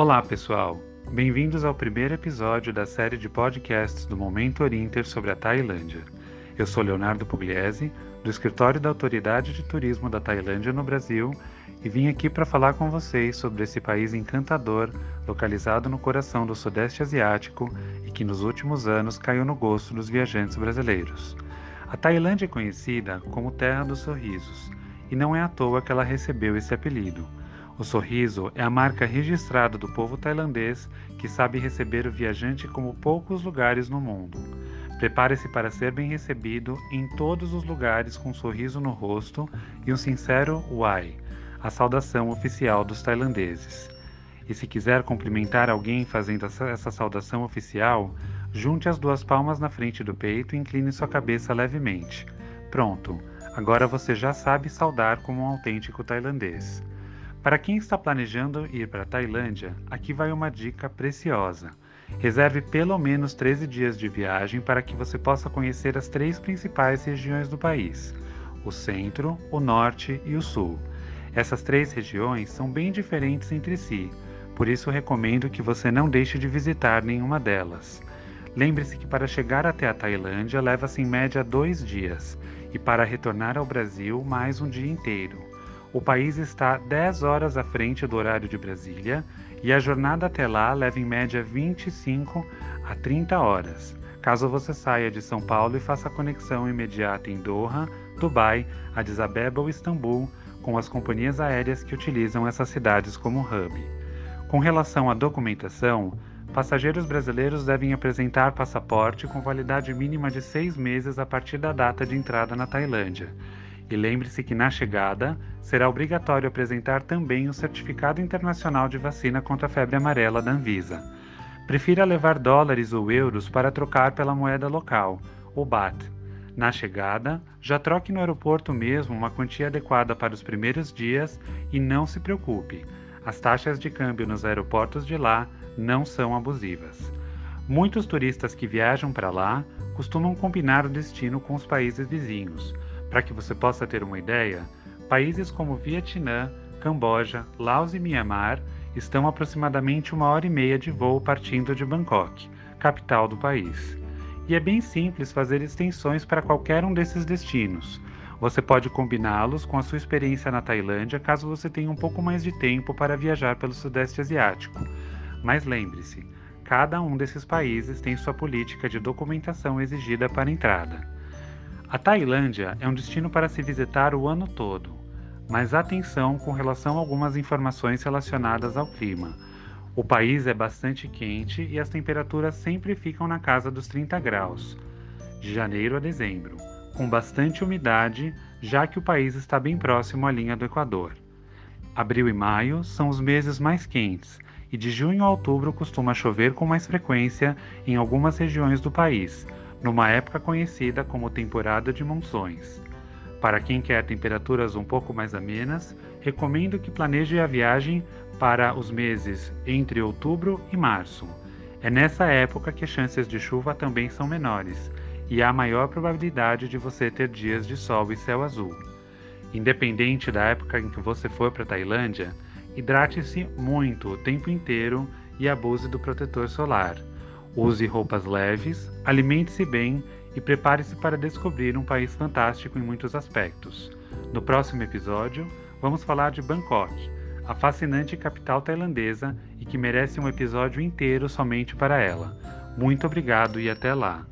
Olá, pessoal. Bem-vindos ao primeiro episódio da série de podcasts do Momento Orinter sobre a Tailândia. Eu sou Leonardo Pugliese, do escritório da Autoridade de Turismo da Tailândia no Brasil, e vim aqui para falar com vocês sobre esse país encantador, localizado no coração do Sudeste Asiático e que nos últimos anos caiu no gosto dos viajantes brasileiros. A Tailândia é conhecida como Terra dos Sorrisos, e não é à toa que ela recebeu esse apelido. O sorriso é a marca registrada do povo tailandês que sabe receber o viajante como poucos lugares no mundo. Prepare-se para ser bem recebido em todos os lugares com um sorriso no rosto e um sincero Wai, a saudação oficial dos tailandeses. E se quiser cumprimentar alguém fazendo essa saudação oficial, junte as duas palmas na frente do peito e incline sua cabeça levemente. Pronto, agora você já sabe saudar como um autêntico tailandês. Para quem está planejando ir para a Tailândia, aqui vai uma dica preciosa. Reserve pelo menos 13 dias de viagem para que você possa conhecer as três principais regiões do país: o centro, o norte e o sul. Essas três regiões são bem diferentes entre si, por isso recomendo que você não deixe de visitar nenhuma delas. Lembre-se que para chegar até a Tailândia leva-se em média dois dias, e para retornar ao Brasil, mais um dia inteiro. O país está 10 horas à frente do horário de Brasília e a jornada até lá leva em média 25 a 30 horas, caso você saia de São Paulo e faça a conexão imediata em Doha, Dubai, Addis Abeba ou Istambul com as companhias aéreas que utilizam essas cidades como hub. Com relação à documentação, passageiros brasileiros devem apresentar passaporte com validade mínima de seis meses a partir da data de entrada na Tailândia e lembre-se que na chegada será obrigatório apresentar também o certificado internacional de vacina contra a febre amarela da Anvisa. Prefira levar dólares ou euros para trocar pela moeda local, o BAT. Na chegada, já troque no aeroporto mesmo uma quantia adequada para os primeiros dias e não se preocupe, as taxas de câmbio nos aeroportos de lá não são abusivas. Muitos turistas que viajam para lá costumam combinar o destino com os países vizinhos para que você possa ter uma ideia, países como Vietnã, Camboja, Laos e Myanmar estão aproximadamente uma hora e meia de voo partindo de Bangkok, capital do país. E é bem simples fazer extensões para qualquer um desses destinos. Você pode combiná-los com a sua experiência na Tailândia caso você tenha um pouco mais de tempo para viajar pelo Sudeste Asiático. Mas lembre-se, cada um desses países tem sua política de documentação exigida para entrada. A Tailândia é um destino para se visitar o ano todo, mas atenção com relação a algumas informações relacionadas ao clima. O país é bastante quente e as temperaturas sempre ficam na casa dos 30 graus, de janeiro a dezembro, com bastante umidade, já que o país está bem próximo à linha do Equador. Abril e maio são os meses mais quentes, e de junho a outubro costuma chover com mais frequência em algumas regiões do país, numa época conhecida como temporada de monções. Para quem quer temperaturas um pouco mais amenas, recomendo que planeje a viagem para os meses entre outubro e março. É nessa época que as chances de chuva também são menores e há maior probabilidade de você ter dias de sol e céu azul. Independente da época em que você for para a Tailândia, hidrate-se muito o tempo inteiro e abuse do protetor solar. Use roupas leves, alimente-se bem e prepare-se para descobrir um país fantástico em muitos aspectos. No próximo episódio, vamos falar de Bangkok, a fascinante capital tailandesa e que merece um episódio inteiro somente para ela. Muito obrigado e até lá!